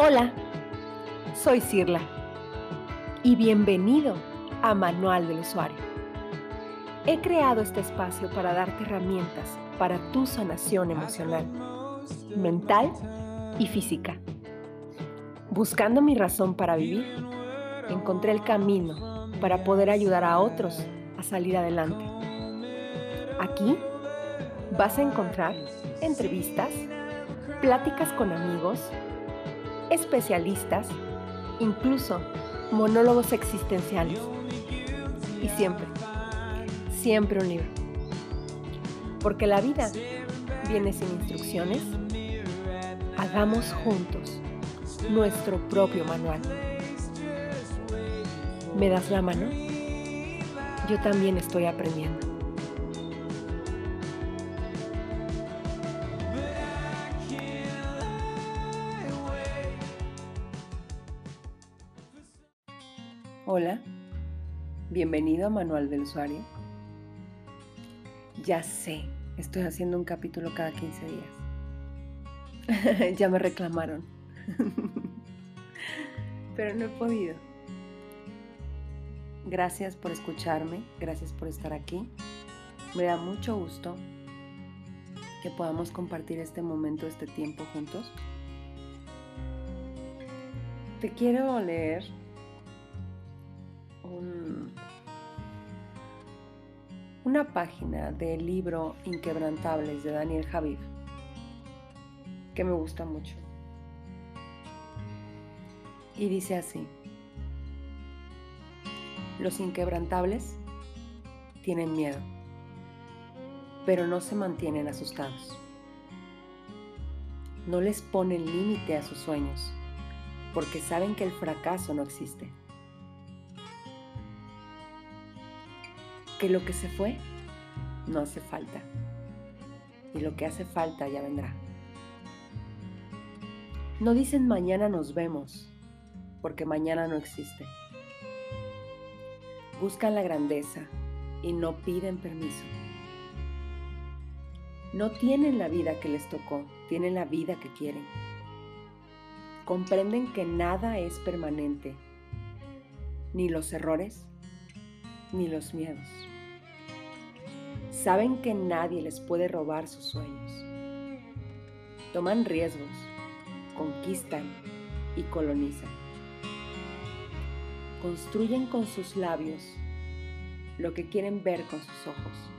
Hola, soy Cirla y bienvenido a Manual del Usuario. He creado este espacio para darte herramientas para tu sanación emocional, mental y física. Buscando mi razón para vivir, encontré el camino para poder ayudar a otros a salir adelante. Aquí vas a encontrar entrevistas, pláticas con amigos, especialistas, incluso monólogos existenciales. Y siempre, siempre un libro. Porque la vida viene sin instrucciones. Hagamos juntos nuestro propio manual. ¿Me das la mano? Yo también estoy aprendiendo. Bienvenido a Manual del Usuario. Ya sé, estoy haciendo un capítulo cada 15 días. ya me reclamaron. Pero no he podido. Gracias por escucharme, gracias por estar aquí. Me da mucho gusto que podamos compartir este momento, este tiempo juntos. Te quiero leer una página del libro Inquebrantables de Daniel Javid que me gusta mucho. Y dice así, los inquebrantables tienen miedo, pero no se mantienen asustados. No les ponen límite a sus sueños, porque saben que el fracaso no existe. Que lo que se fue no hace falta. Y lo que hace falta ya vendrá. No dicen mañana nos vemos, porque mañana no existe. Buscan la grandeza y no piden permiso. No tienen la vida que les tocó, tienen la vida que quieren. Comprenden que nada es permanente, ni los errores, ni los miedos. Saben que nadie les puede robar sus sueños. Toman riesgos, conquistan y colonizan. Construyen con sus labios lo que quieren ver con sus ojos.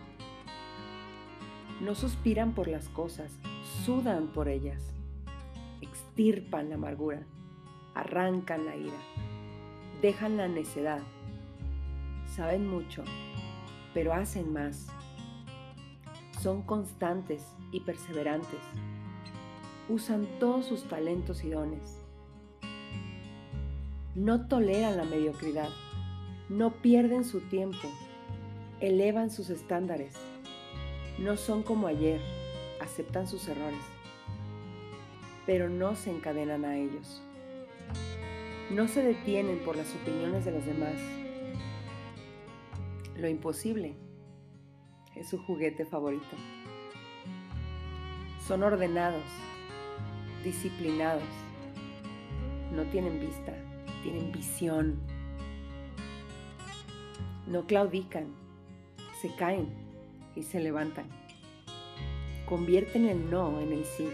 No suspiran por las cosas, sudan por ellas. Extirpan la amargura, arrancan la ira, dejan la necedad. Saben mucho, pero hacen más son constantes y perseverantes. Usan todos sus talentos y dones. No toleran la mediocridad. No pierden su tiempo. Elevan sus estándares. No son como ayer. Aceptan sus errores. Pero no se encadenan a ellos. No se detienen por las opiniones de los demás. Lo imposible es su juguete favorito. Son ordenados, disciplinados, no tienen vista, tienen visión. No claudican, se caen y se levantan. Convierten el no en el sí.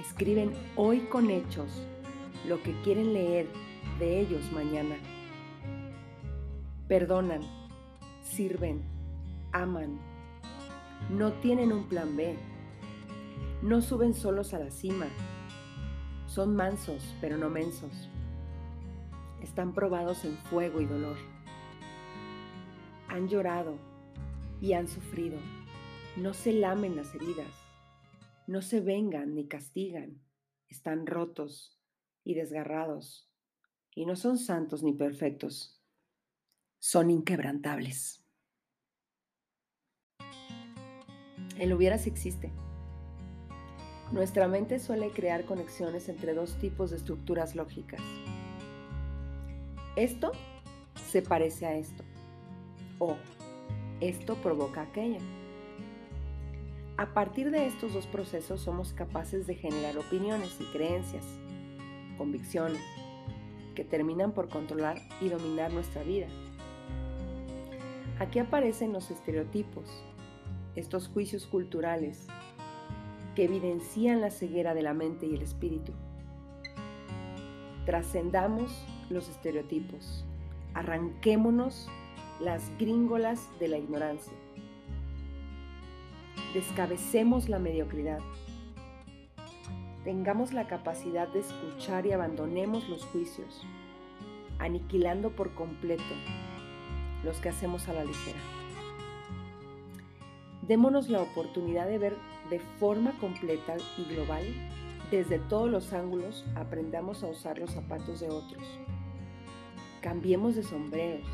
Escriben hoy con hechos lo que quieren leer de ellos mañana. Perdonan, sirven, aman. No tienen un plan B. No suben solos a la cima. Son mansos, pero no mensos. Están probados en fuego y dolor. Han llorado y han sufrido. No se lamen las heridas. No se vengan ni castigan. Están rotos y desgarrados. Y no son santos ni perfectos. Son inquebrantables. El hubieras existe. Nuestra mente suele crear conexiones entre dos tipos de estructuras lógicas. Esto se parece a esto. O esto provoca aquello. A partir de estos dos procesos somos capaces de generar opiniones y creencias. convicciones, que terminan por controlar y dominar nuestra vida. Aquí aparecen los estereotipos, estos juicios culturales que evidencian la ceguera de la mente y el espíritu. Trascendamos los estereotipos, arranquémonos las gringolas de la ignorancia. Descabecemos la mediocridad. Tengamos la capacidad de escuchar y abandonemos los juicios, aniquilando por completo los que hacemos a la ligera. Démonos la oportunidad de ver de forma completa y global, desde todos los ángulos, aprendamos a usar los zapatos de otros. Cambiemos de sombreros,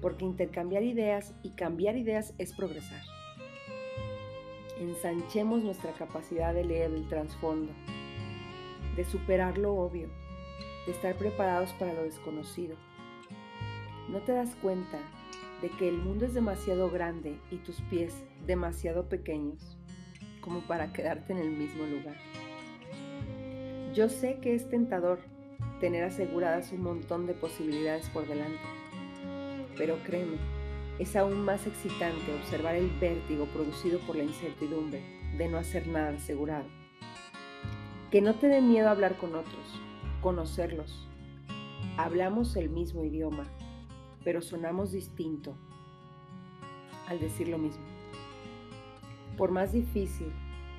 porque intercambiar ideas y cambiar ideas es progresar. Ensanchemos nuestra capacidad de leer el trasfondo, de superar lo obvio, de estar preparados para lo desconocido. ¿No te das cuenta de que el mundo es demasiado grande y tus pies demasiado pequeños como para quedarte en el mismo lugar? Yo sé que es tentador tener aseguradas un montón de posibilidades por delante pero créeme, es aún más excitante observar el vértigo producido por la incertidumbre de no hacer nada asegurado. Que no te dé miedo hablar con otros, conocerlos. Hablamos el mismo idioma, pero sonamos distinto al decir lo mismo. Por más difícil,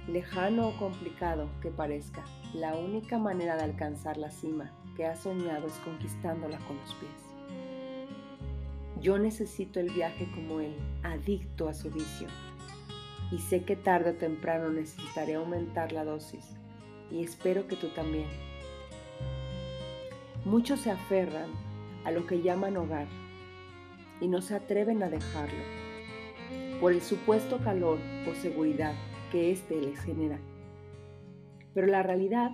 lejano o complicado que parezca, la única manera de alcanzar la cima que has soñado es conquistándola con los pies. Yo necesito el viaje como él, adicto a su vicio. Y sé que tarde o temprano necesitaré aumentar la dosis. Y espero que tú también. Muchos se aferran a lo que llaman hogar y no se atreven a dejarlo por el supuesto calor o seguridad que éste les genera. Pero la realidad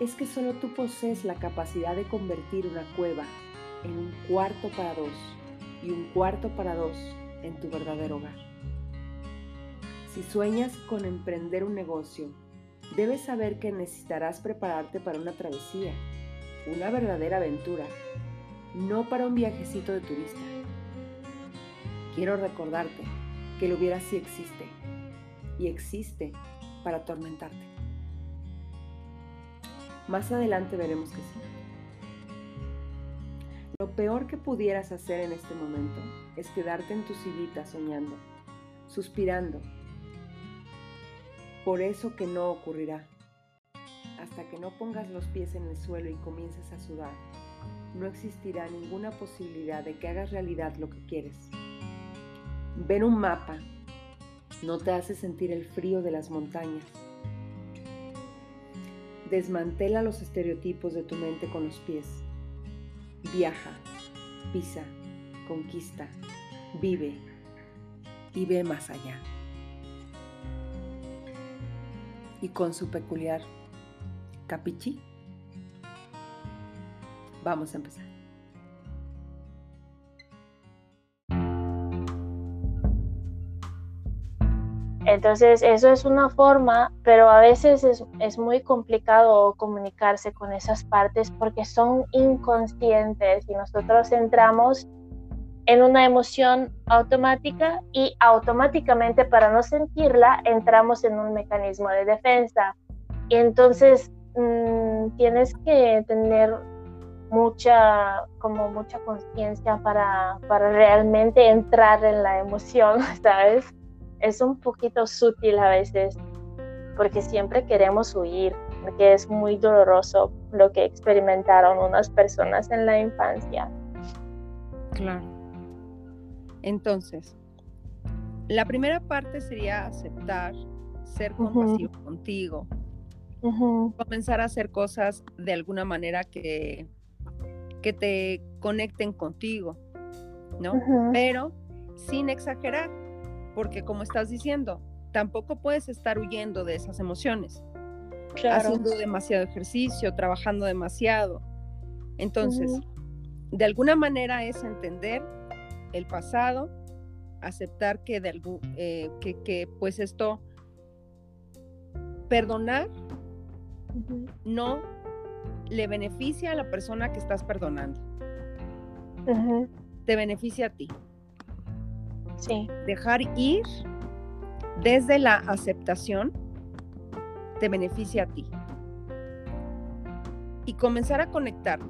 es que solo tú posees la capacidad de convertir una cueva en un cuarto para dos y un cuarto para dos en tu verdadero hogar. Si sueñas con emprender un negocio, debes saber que necesitarás prepararte para una travesía, una verdadera aventura, no para un viajecito de turista. Quiero recordarte que el hubiera sí existe y existe para atormentarte. Más adelante veremos que sí. Lo peor que pudieras hacer en este momento es quedarte en tu sillita soñando, suspirando. Por eso que no ocurrirá. Hasta que no pongas los pies en el suelo y comiences a sudar, no existirá ninguna posibilidad de que hagas realidad lo que quieres. Ver un mapa no te hace sentir el frío de las montañas. Desmantela los estereotipos de tu mente con los pies Viaja, pisa, conquista, vive y ve más allá. Y con su peculiar capichi, vamos a empezar. Entonces, eso es una forma, pero a veces es, muy complicado comunicarse con esas partes porque son inconscientes y nosotros entramos en una emoción automática y automáticamente para no sentirla entramos en un mecanismo de defensa. Y entonces mm, tienes que tener mucha, como mucha conciencia para, para realmente entrar en la emoción, ¿sabes? Es un poquito sutil a veces, porque siempre queremos huir, porque es muy doloroso lo que experimentaron unas personas en la infancia. Claro. Entonces, la primera parte sería aceptar, ser compasivo contigo, comenzar a hacer cosas de alguna manera que, que te conecten contigo, ¿no? Pero sin exagerar, porque como estás diciendo, tampoco puedes estar huyendo de esas emociones, haciendo demasiado ejercicio, trabajando demasiado. Entonces, de alguna manera es entender el pasado, aceptar que, de eh, que, pues esto, perdonar, no le beneficia a la persona que estás perdonando. Te beneficia a ti. Sí. Dejar ir desde la aceptación te beneficia a ti. Y comenzar a conectar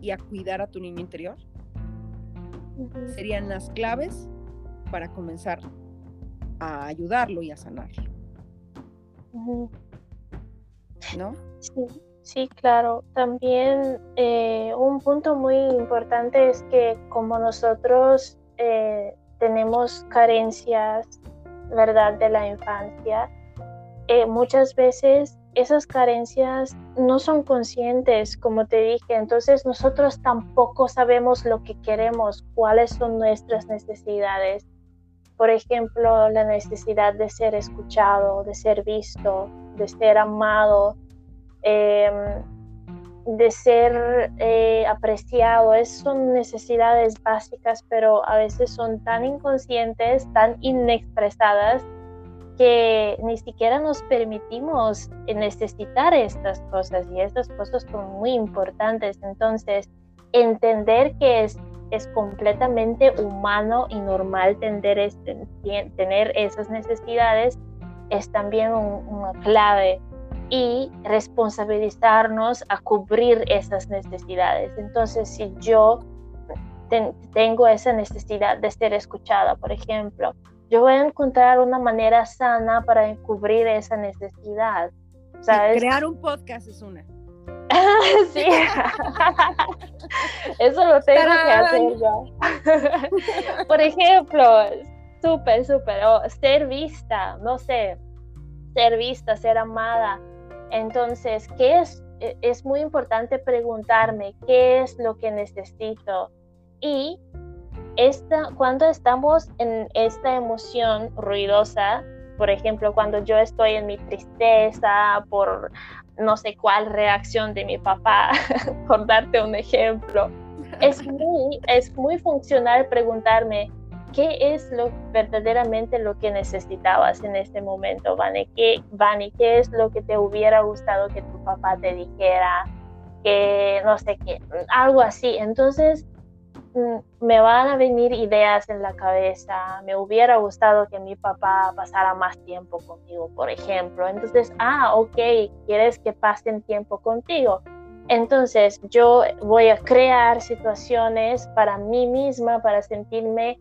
y a cuidar a tu niño interior serían las claves para comenzar a ayudarlo y a sanarlo. ¿No? Sí, sí, claro. También eh, un punto muy importante es que como nosotros eh, tenemos carencias, ¿verdad?, de la infancia, eh, muchas veces esas carencias no son conscientes, como te dije, entonces nosotros tampoco sabemos lo que queremos, cuáles son nuestras necesidades. Por ejemplo, la necesidad de ser escuchado, de ser visto, de ser amado, em, de ser eh, apreciado. Es, son necesidades básicas, pero a veces son tan inconscientes, tan inexpresadas, que ni siquiera nos permitimos necesitar estas cosas y estas cosas son muy importantes. Entonces, entender que es es completamente humano y normal tener, tener esas necesidades es también una clave y responsabilizarnos a cubrir esas necesidades. Entonces, si yo tengo esa necesidad de ser escuchada, por ejemplo, yo voy a encontrar una manera sana para cubrir esa necesidad. Crear un podcast es una. sí. Eso lo tengo que hacer yo. Por ejemplo, súper, súper, ser vista, no sé, ser vista, ser amada. Entonces, ¿qué es? E, es muy importante preguntarme qué es lo que necesito. Y esta, cuando estamos en esta emoción ruidosa, por ejemplo, cuando yo estoy en mi tristeza por no sé cuál reacción de mi papá, por darte un ejemplo. Es muy, es muy funcional preguntarme qué es lo verdaderamente lo que necesitabas en este momento, Vane, ¿Qué, Vane, ¿qué es lo que te hubiera gustado que tu papá te dijera? Que no sé qué, algo así. Entonces, Mm, me van a venir ideas en la cabeza, me hubiera gustado que mi papá pasara más tiempo conmigo, por ejemplo. Entonces, ah, ok, quieres que pasen tiempo contigo. Entonces, yo voy a crear situaciones para mí misma, para sentirme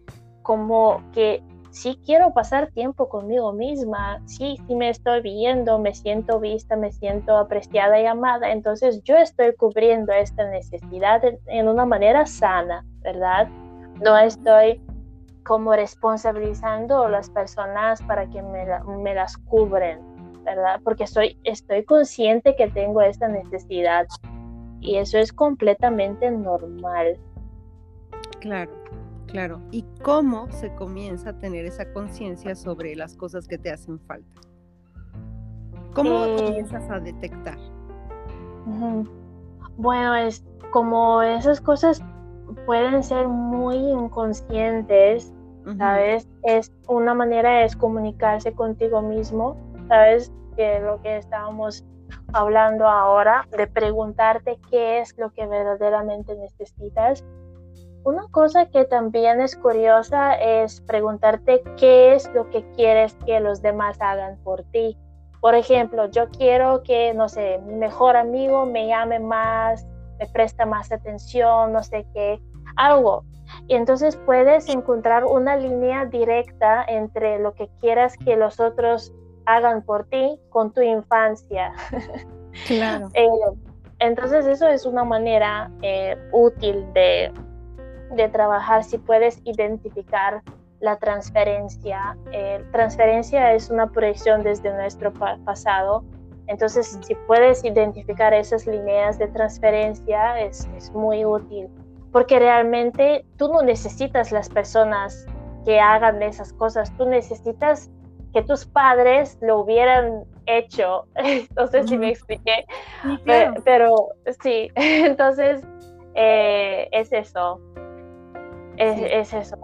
como que sí quiero pasar tiempo conmigo misma, sí, sí me estoy viendo, me siento vista, me siento apreciada y amada, entonces yo estoy cubriendo esta necesidad en una manera sana, ¿verdad? No estoy como responsabilizando a las personas para que me, me las cubren, ¿verdad? Porque soy, estoy consciente que tengo esta necesidad y eso es completamente normal. Claro. Claro, ¿y cómo se comienza a tener esa conciencia sobre las cosas que te hacen falta? ¿Cómo mm. comienzas a detectar? Bueno, es como esas cosas pueden ser muy inconscientes, ¿sabes? Es una manera es comunicarse contigo mismo, ¿sabes? Que lo que estábamos hablando ahora, de preguntarte qué es lo que verdaderamente necesitas una cosa que también es curiosa es preguntarte qué es lo que quieres que los demás hagan por ti. Por ejemplo, yo quiero que, no sé, mi mejor amigo me llame más, me presta más atención, no sé qué, algo. Y entonces puedes encontrar una línea directa entre lo que quieras que los otros hagan por ti con tu infancia. Claro. Eh, entonces eso es una manera eh, útil de de trabajar si puedes identificar la transferencia. Eh, transferencia es una proyección desde nuestro pasado. Entonces, si puedes identificar esas líneas de transferencia, es, es muy útil. Porque realmente tú no necesitas las personas que hagan esas cosas, tú necesitas que tus padres lo hubieran hecho. No sé si me expliqué, pero, sí, entonces eh, es eso. Es, eso.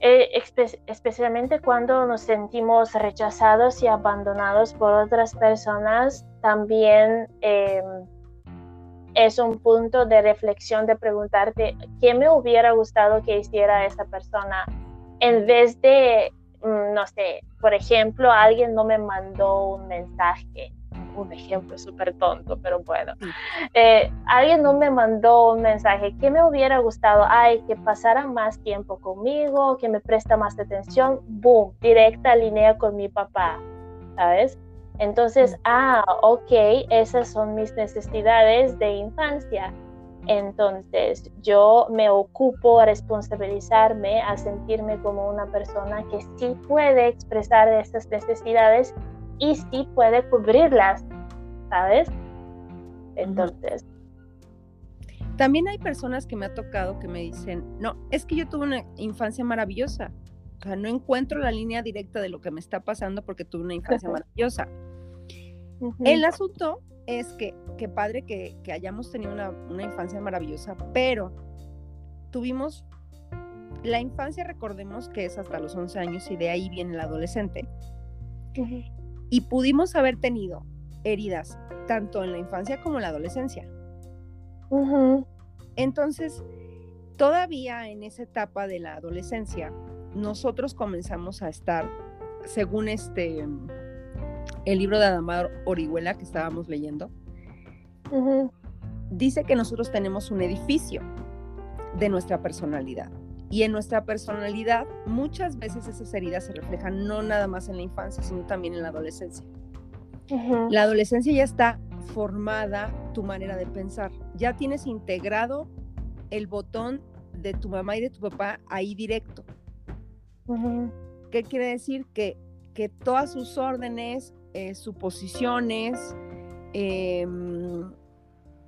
Eh, especialmente cuando nos sentimos rechazados y abandonados por otras personas, también em, es un punto de reflexión de preguntarte qué me hubiera gustado que hiciera esa persona en vez de, no sé, por ejemplo, alguien no me mandó un mensaje un ejemplo súper tonto, pero bueno. Eh, alguien no me mandó un mensaje que me hubiera gustado, ay, que pasara más tiempo conmigo, que me presta más atención, boom, directa línea con mi papá, ¿sabes? Entonces, ah, ok, esas son mis necesidades de infancia. Entonces, yo me ocupo a responsabilizarme, a sentirme como una persona que sí puede expresar esas necesidades y sí puede cubrirlas, ¿sabes? Entonces. También hay personas que me ha tocado que me dicen, no, es que yo tuve una infancia maravillosa. O sea, no encuentro la línea directa de lo que me está pasando porque tuve una infancia maravillosa. El asunto es que, qué padre que, hayamos tenido una, una, infancia maravillosa, pero tuvimos la infancia, recordemos que es hasta los 11 años y de ahí viene el adolescente. Y pudimos haber tenido heridas tanto en la infancia como en la adolescencia. Entonces, todavía en esa etapa de la adolescencia, nosotros comenzamos a estar, según este, el libro de Adamar Orihuela que estábamos leyendo, dice que nosotros tenemos un edificio de nuestra personalidad. Y en nuestra personalidad muchas veces esas heridas se reflejan no nada más en la infancia, sino también en la adolescencia. La adolescencia ya está formada tu manera de pensar, ya tienes integrado el botón de tu mamá y de tu papá ahí directo. ¿Qué quiere decir? Que, que todas sus órdenes, eh, suposiciones, em,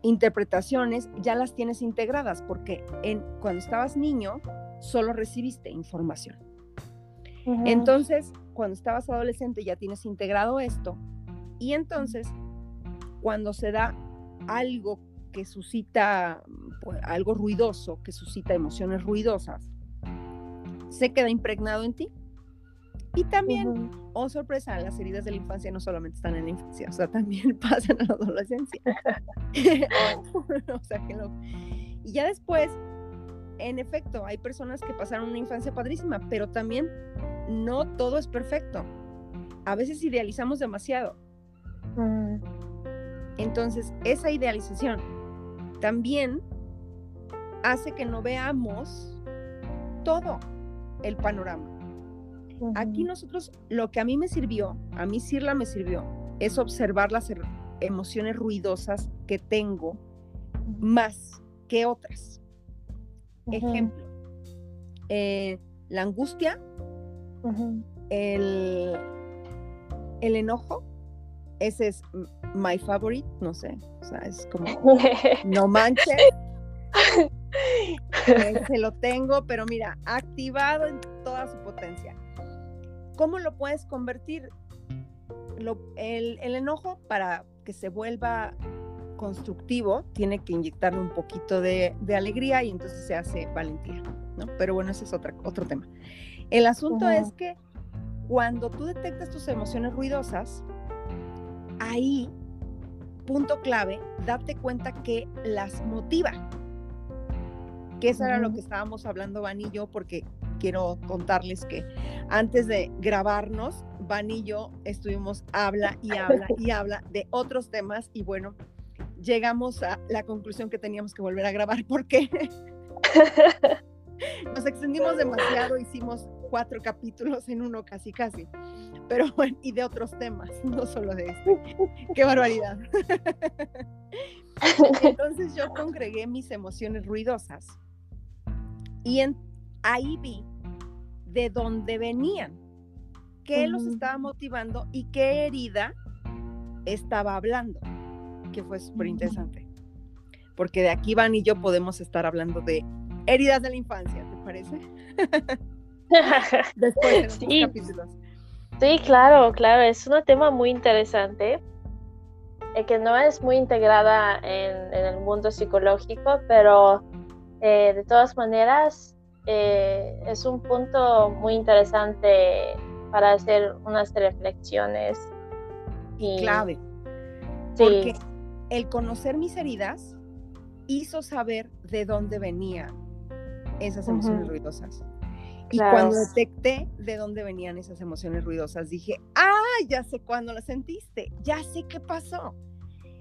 interpretaciones, ya las tienes integradas, porque en, cuando estabas niño, solo recibiste información. Entonces, cuando estabas adolescente ya tienes integrado esto y entonces cuando se da algo que suscita pues, algo ruidoso, que suscita emociones ruidosas, se queda impregnado en ti. Y también, oh sorpresa, las heridas de la infancia no solamente están en la infancia, o sea, también pasan en la adolescencia. o sea, que Y ya después en efecto, hay personas que pasaron una infancia padrísima, pero también no todo es perfecto. A veces idealizamos demasiado. Mm. Entonces, esa idealización también hace que no veamos todo el panorama. Aquí nosotros, lo que a mí me sirvió, a mí Sirla me sirvió, es observar las er, emociones ruidosas que tengo más que otras. Ejemplo, eh, la angustia, el, el enojo, ese es my favorite, no sé, o sea, es como, no manches, se lo tengo, pero mira, activado en toda su potencia. ¿Cómo lo puedes convertir? el, el, enojo para que se vuelva constructivo tiene que inyectarle un poquito de, alegría y entonces se hace valentía, ¿no? Pero bueno, ese es otra, otro tema. El asunto es que cuando tú detectas tus emociones ruidosas, ahí, punto clave, date cuenta que las motiva. Que eso era lo que estábamos hablando, Van y yo, porque quiero contarles que antes de grabarnos, Van y yo estuvimos habla y habla y habla de otros temas y bueno, llegamos a la conclusión que teníamos que volver a grabar porque nos extendimos demasiado, hicimos cuatro capítulos en uno casi casi, pero bueno, y de otros temas, no solo de este. ¡Qué barbaridad! Entonces yo congregué mis emociones ruidosas y ahí vi de dónde venían, qué los estaba motivando y qué herida estaba hablando que fue súper interesante. Porque de aquí Van y yo podemos estar hablando de heridas de la infancia, ¿te parece? Después de sí. capítulos. Sí, claro, claro, es un tema muy interesante eh, que no es muy integrada en, el mundo psicológico, pero eh, de todas maneras eh, es un punto muy interesante para hacer unas reflexiones. Y, clave. Sí el conocer mis heridas hizo saber de dónde venían esas emociones ruidosas. Y cuando detecté de dónde venían esas emociones ruidosas, dije, ah, ya sé cuándo las sentiste, ya sé qué pasó.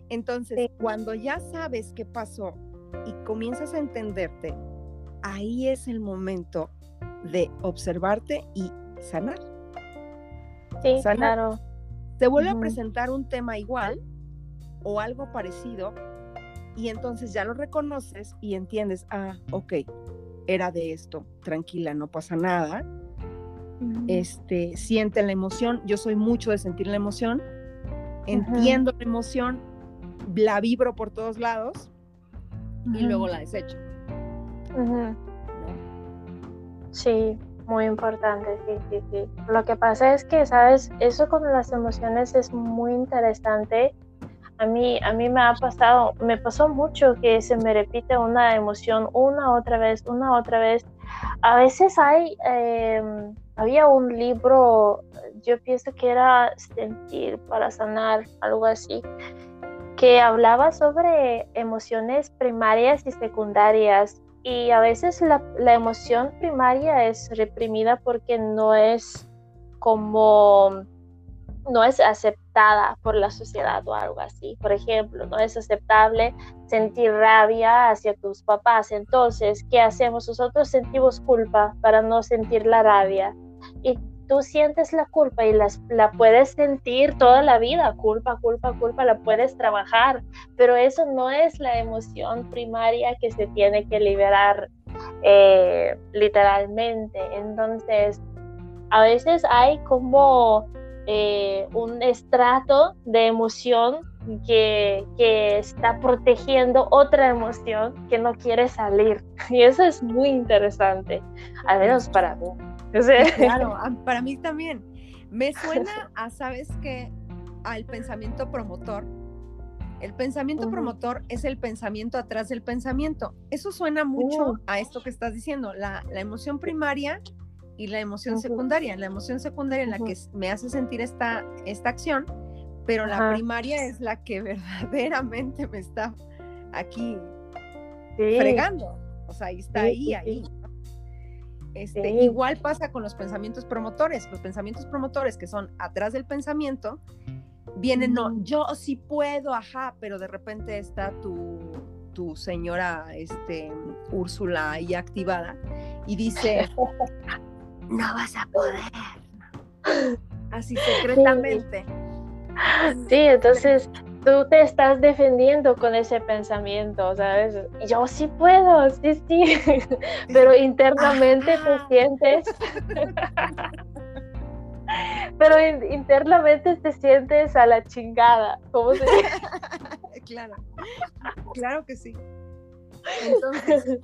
Entonces, cuando ya sabes qué pasó y comienzas a entenderte, ahí es el momento de observarte y sanar. Sí, claro. Te vuelve a presentar un tema igual o algo parecido y entonces ya lo reconoces y entiendes, ah, ok, era de esto, tranquila, no pasa nada. Este, siente la emoción, yo soy mucho de sentir la emoción, entiendo la emoción, la vibro por todos lados y luego la desecho. Sí, muy importante, sí, sí, sí. Lo que pasa es que, ¿sabes? Eso con las emociones es muy interesante. A mí, a mí me ha pasado, me pasó mucho que se me repite una emoción una otra vez, una otra vez. A veces hay, em, había un libro, yo pienso que era Sentir para sanar, algo así, que hablaba sobre emociones primarias y secundarias y a veces la, emoción primaria es reprimida porque no es como no es aceptada por la sociedad o algo así. Por ejemplo, no es aceptable sentir rabia hacia tus papás. Entonces, ¿qué hacemos? Nosotros sentimos culpa para no sentir la rabia. Tú sientes la culpa y las, la puedes sentir toda la vida, culpa, culpa, culpa, la puedes trabajar, pero eso no es la emoción primaria que se tiene que liberar eh, literalmente. Entonces, a veces hay como eh, un estrato de emoción que, que, está protegiendo otra emoción que no quiere salir. Y eso es muy interesante, al menos para mí. Claro, para mí también. Me suena a, ¿sabes qué? Al pensamiento promotor. El pensamiento promotor es el pensamiento atrás del pensamiento. Eso suena mucho uh. a esto que estás diciendo, la, emoción primaria y la emoción secundaria. La emoción secundaria en la que me hace sentir esta, esta acción, pero la primaria es la que verdaderamente me está aquí fregando. O sea, está ahí, ahí. Este, igual pasa con los pensamientos promotores. Los pensamientos promotores que son atrás del pensamiento, vienen, no, yo sí puedo, ajá, pero de repente está tu, tu señora este, Úrsula ahí activada y dice, no vas a poder. Así secretamente. Sí, entonces tú te estás defendiendo con ese pensamiento, ¿sabes? Yo sí puedo, sí, sí, pero internamente te sientes... pero internamente te sientes a la chingada, ¿cómo se dice? claro, claro que sí. Entonces,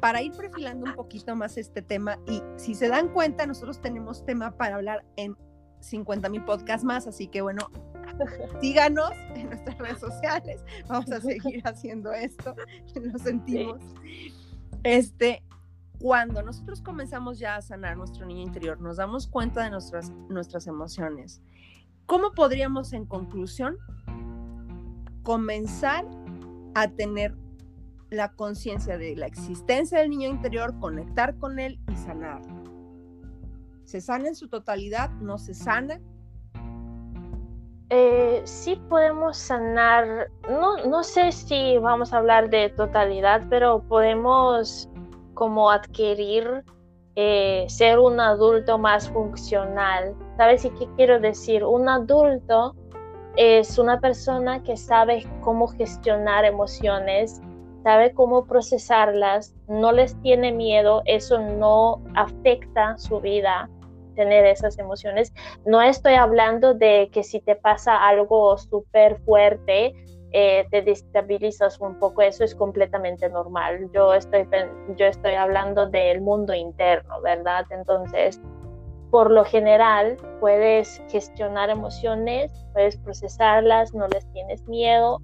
para ir perfilando un poquito más este tema, y si se dan cuenta, nosotros tenemos tema para hablar en 50 mil podcasts más, así que bueno, síganos en nuestras redes sociales, vamos a seguir haciendo esto, lo sentimos. Este, cuando nosotros comenzamos ya a sanar nuestro niño interior, nos damos cuenta de nuestras, nuestras emociones. ¿Cómo podríamos, en conclusión, comenzar a tener la conciencia de la existencia del niño interior, conectar con él y sanar? ¿Se sana en su totalidad? ¿No se sana? Eh, sí podemos sanar, no, no sé si vamos a hablar de totalidad, pero podemos como adquirir eh, ser un adulto más funcional. ¿Sabes qué quiero decir? Un adulto es una persona que sabe cómo gestionar emociones, sabe cómo procesarlas, no les tiene miedo, eso no afecta su vida tener esas emociones. No estoy hablando de que si te pasa algo súper fuerte, eh, te destabilizas un poco, eso es completamente normal. Yo estoy, yo estoy hablando del mundo interno, ¿verdad? Entonces, por lo general, puedes gestionar emociones, puedes procesarlas, no les tienes miedo.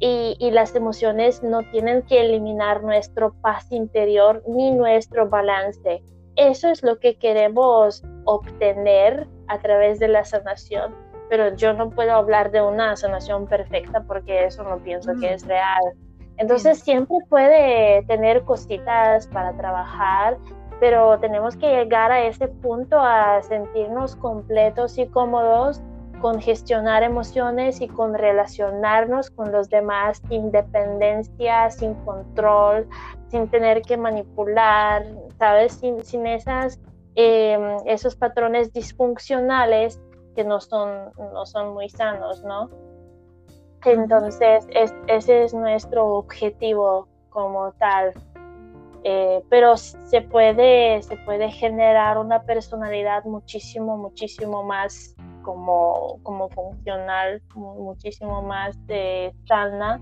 Y, y las emociones no tienen que eliminar nuestro paz interior ni nuestro balance eso es lo que queremos obtener a través de la sanación, pero yo no puedo hablar de una sanación perfecta porque eso no pienso que es real. Entonces siempre puede tener cositas para trabajar, pero tenemos que llegar a ese punto a sentirnos completos y cómodos con gestionar emociones y con relacionarnos con los demás sin dependencia, sin control, sin tener que manipular, ¿sabes? Sin, sin esas, em, esos patrones disfuncionales que no son, no son muy sanos, ¿no? Entonces, ese es nuestro objetivo como tal. Eh, pero se puede, se puede generar una personalidad muchísimo, muchísimo más como, como funcional, muchísimo más de sana,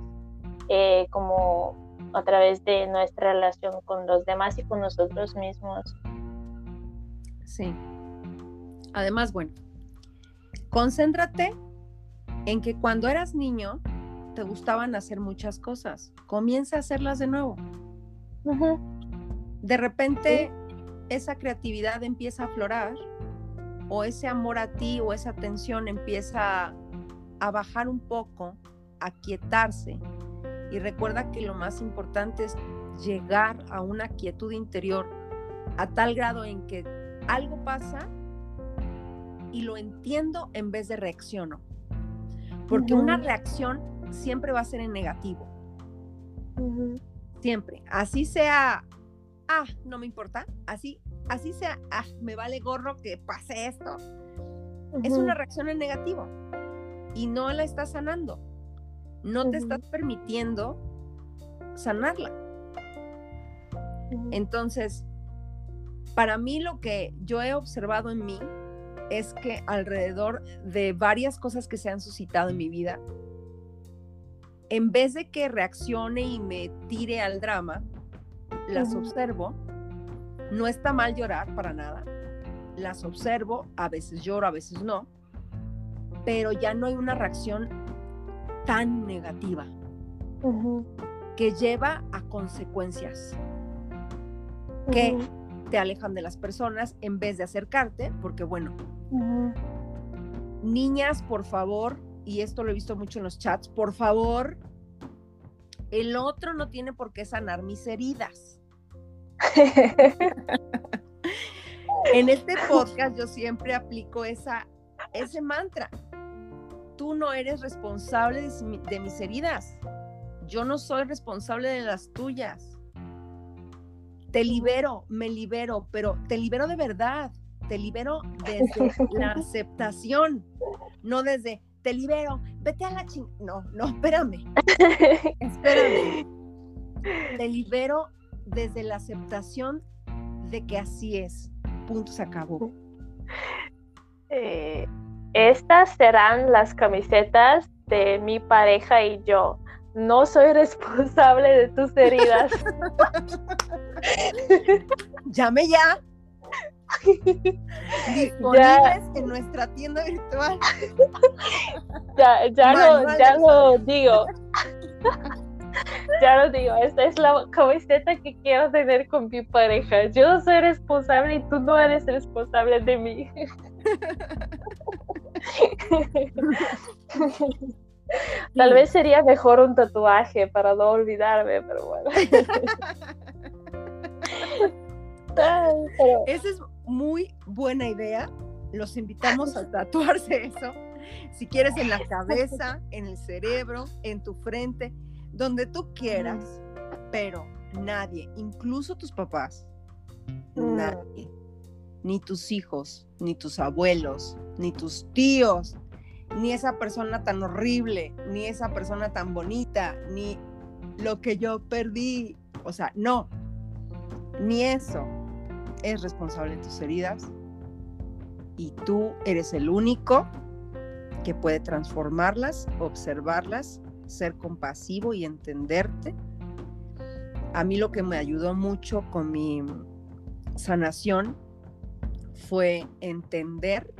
eh, como a través de nuestra relación con los demás y con nosotros mismos. Sí. Además, bueno, concéntrate en que cuando eras niño te gustaban hacer muchas cosas. Comienza a hacerlas de nuevo. De repente esa creatividad empieza a aflorar o ese amor a ti o esa tensión empieza a bajar un poco, a quietarse. Y recuerda que lo más importante es llegar a una quietud interior a tal grado en que algo pasa y lo entiendo en vez de reacciono. Porque una reacción siempre va a ser en negativo. Siempre. Así sea, ah, no me importa. Así, así sea, ah, me vale gorro que pase esto. Es una reacción en negativo. Y no la estás sanando. No te estás permitiendo sanarla. Entonces, para mí lo que yo he observado en mí es que alrededor de varias cosas que se han suscitado en mi vida, en vez de que reaccione y me tire al drama, las observo. No está mal llorar para nada. Las observo, a veces lloro, a veces no, pero ya no hay una reacción tan negativa que lleva a consecuencias que te alejan de las personas en vez de acercarte, porque bueno, Niñas, por favor, y esto lo he visto mucho en los chats, por favor, el otro no tiene por qué sanar mis heridas. en este podcast yo siempre aplico esa, ese mantra. Tú no eres responsable de, mis heridas. Yo no soy responsable de las tuyas. Te libero, me libero, pero te libero de verdad te libero desde la aceptación, no desde te libero, vete a la ching. No, no, espérame. espérame. Te libero desde la aceptación de que así es. Punto, se acabó. Eh, estas serán las camisetas de mi pareja y yo. No soy responsable de tus heridas. Llame ya. Disponibles en nuestra tienda virtual. Ya, ya, lo, ya lo digo. ya lo digo, esta es la camiseta que quiero tener con mi pareja. Yo soy responsable y tú no eres responsable de mí. Tal vez sería mejor un tatuaje para no olvidarme, pero bueno. Esa es muy buena idea. Los invitamos a tatuarse eso. Si quieres en la cabeza, en el cerebro, en tu frente, donde tú quieras, pero nadie, incluso tus papás, nadie, ni tus hijos, ni tus abuelos, ni tus tíos, ni esa persona tan horrible, ni esa persona tan bonita, ni lo que yo perdí. O sea, no, ni eso es responsable de tus heridas y tú eres el único que puede transformarlas, observarlas, ser compasivo y entenderte. A mí lo que me ayudó mucho con mi sanación fue entender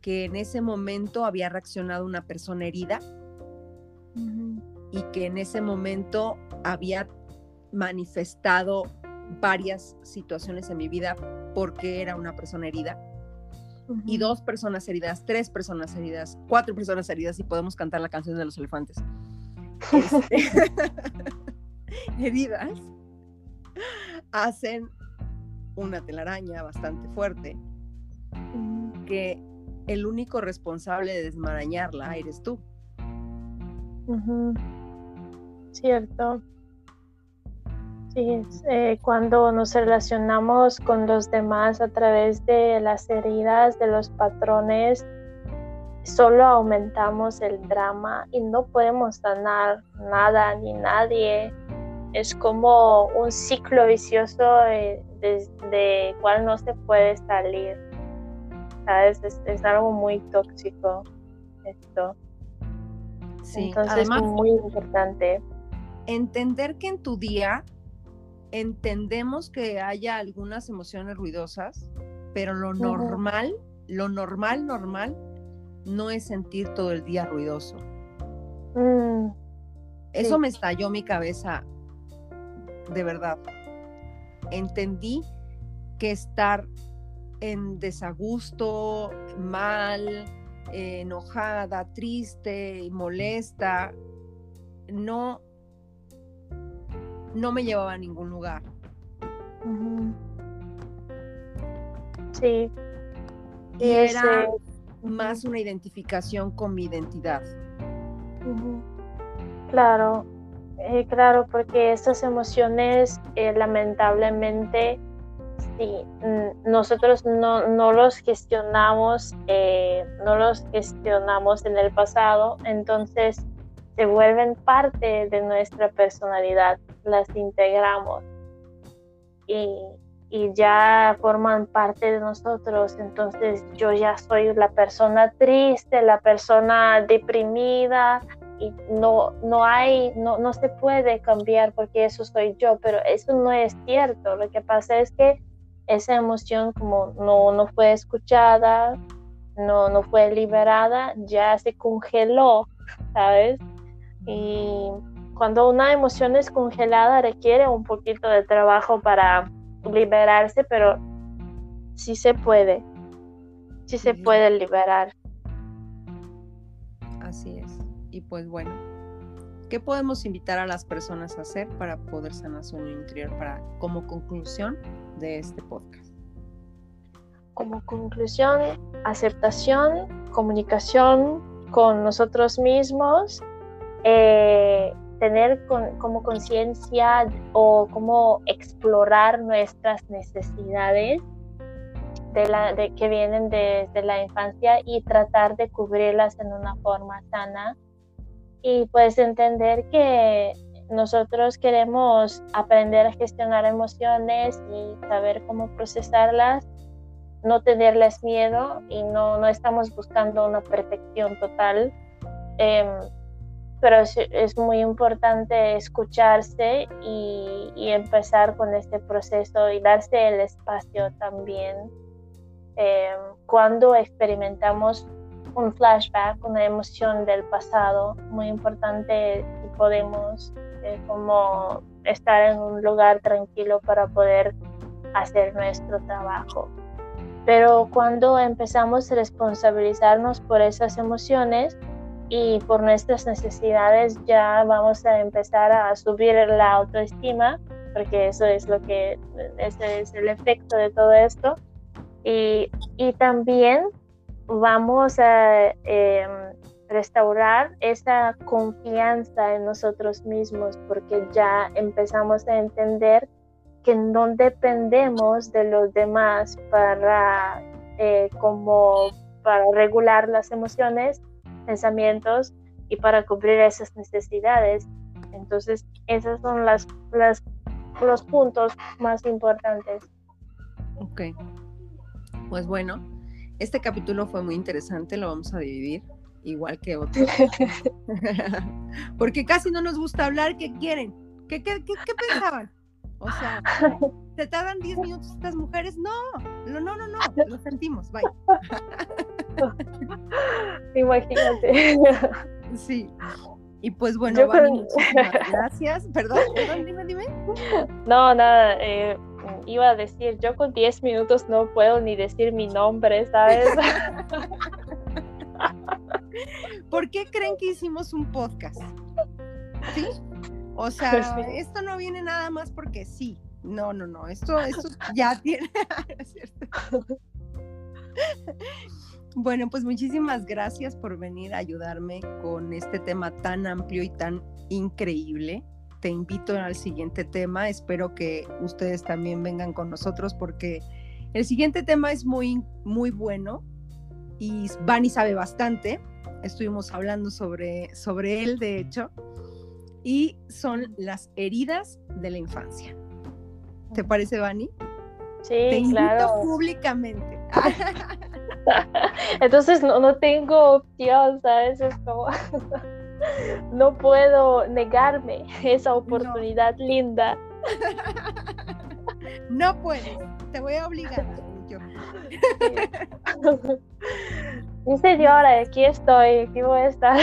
que en ese momento había reaccionado una persona herida y que en ese momento había manifestado varias situaciones en mi vida porque era una persona herida. Y dos personas heridas, tres personas heridas, cuatro personas heridas y podemos cantar la canción de los elefantes. este, heridas hacen una telaraña bastante fuerte que el único responsable de desmarañarla eres tú. Cierto. Sí, eh, cuando nos relacionamos con los demás a través de las heridas, de los patrones, solo aumentamos el drama y no podemos sanar nada ni nadie. Es como un ciclo vicioso desde el cual no se puede salir. ¿Sabes? Es, algo muy tóxico esto. Sí, Entonces es muy importante. Entender que en tu día entendemos que haya algunas emociones ruidosas, pero lo normal, lo normal, normal, no es sentir todo el día ruidoso. Mm, Eso me estalló mi cabeza, de verdad. Entendí que estar en desagusto, mal, enojada, triste y molesta, no no me llevaba a ningún lugar. Sí. Y era más una identificación con mi identidad. Claro, eh, claro, porque estas emociones eh, lamentablemente si nosotros no, no, los gestionamos, eh, no los gestionamos en el pasado, entonces se vuelven parte de nuestra personalidad, las integramos y, ya forman parte de nosotros. Entonces yo ya soy la persona triste, la persona deprimida y no, no hay, no, no se puede cambiar porque eso soy yo, pero eso no es cierto. Lo que pasa es que esa emoción como no, no fue escuchada, no, no fue liberada, ya se congeló, ¿sabes? Y cuando una emoción es congelada requiere un poquito de trabajo para liberarse, pero sí se puede, sí se puede liberar. Pues bueno, ¿qué podemos invitar a las personas a hacer para poder sanar su interior para como conclusión de este podcast? Como conclusión, aceptación, comunicación con nosotros mismos eh, tener como conciencia o como explorar nuestras necesidades que vienen desde la infancia y tratar de cubrirlas en una forma sana. Y pues entender que nosotros queremos aprender a gestionar emociones y saber cómo procesarlas, no tenerles miedo y no, no estamos buscando una perfección total. Eh, pero es, muy importante escucharse y, empezar con este proceso y darse el espacio también. Eh, cuando experimentamos un flashback, una emoción del pasado, muy importante si podemos eh, como estar en un lugar tranquilo para poder hacer nuestro trabajo. Pero cuando empezamos a responsabilizarnos por esas emociones, y por nuestras necesidades ya vamos a empezar a subir la autoestima, porque eso es lo que, ese es el efecto de todo esto. Y, y también vamos a em, restaurar esa confianza en nosotros mismos, porque ya empezamos a entender que no dependemos de los demás para, eh, como para regular las emociones, pensamientos y para cubrir esas necesidades. Entonces, esos son las, los puntos más importantes. Ok. Pues bueno, este capítulo fue muy interesante, lo vamos a dividir igual que otros. Porque casi no nos gusta hablar, ¿qué quieren? ¿Qué, qué, qué, qué pensaban? O sea, ¿te tardan 10 minutos estas mujeres? No, no, no, no, no, lo sentimos, bye. Imagínate. Sí. Y pues bueno, gracias. Perdón, perdón, dime, dime. No, nada, eh, iba a decir, yo con 10 minutos no puedo ni decir mi nombre, ¿sabes? ¿Por qué creen que hicimos un podcast? ¿Sí? O sea, esto no viene nada más porque sí. No, no, no. Esto, esto ya tiene. Bueno, pues muchísimas gracias por venir a ayudarme con este tema tan amplio y tan increíble. Te invito al siguiente tema. Espero que ustedes también vengan con nosotros porque el siguiente tema es muy, muy bueno y Vani sabe bastante. Estuvimos hablando sobre, sobre él, de hecho, y son las heridas de la infancia. ¿Te parece, Vani? Sí, Te invito públicamente. Entonces no, no tengo opción, ¿sabes? Es como no puedo negarme esa oportunidad linda. No puedes, te voy a obligar. Señora, aquí estoy, aquí voy a estar.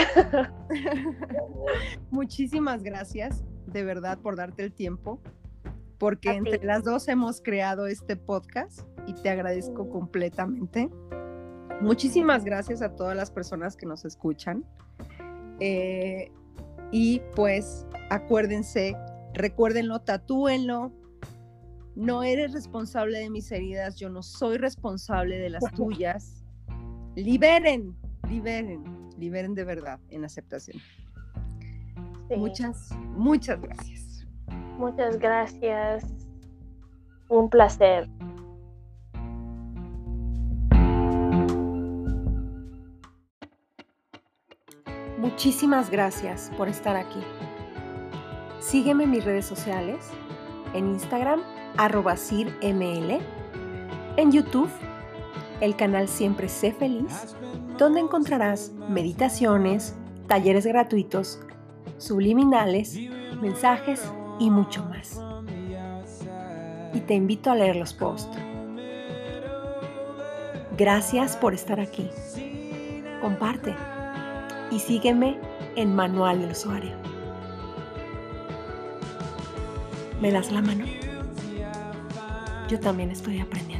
Muchísimas gracias, de verdad, por darte el tiempo, porque entre las dos hemos creado este podcast y te agradezco completamente. Muchísimas gracias a todas las personas que nos escuchan. Eh, y pues acuérdense, recuérdenlo, tatúenlo. No eres responsable de mis heridas, yo no soy responsable de las tuyas. Liberen, liberen, liberen de verdad en aceptación. Muchas, muchas gracias. Muchas gracias. Un placer. Muchísimas gracias por estar aquí. Sígueme en mis redes sociales, en Instagram, arroba CirML, en YouTube, el canal Siempre Sé Feliz, donde encontrarás meditaciones, talleres gratuitos, subliminales, mensajes y mucho más. Y te invito a leer los posts. Gracias por estar aquí. Comparte y sígueme en Manual del Usuario. ¿Me das la mano? Yo también estoy aprendiendo.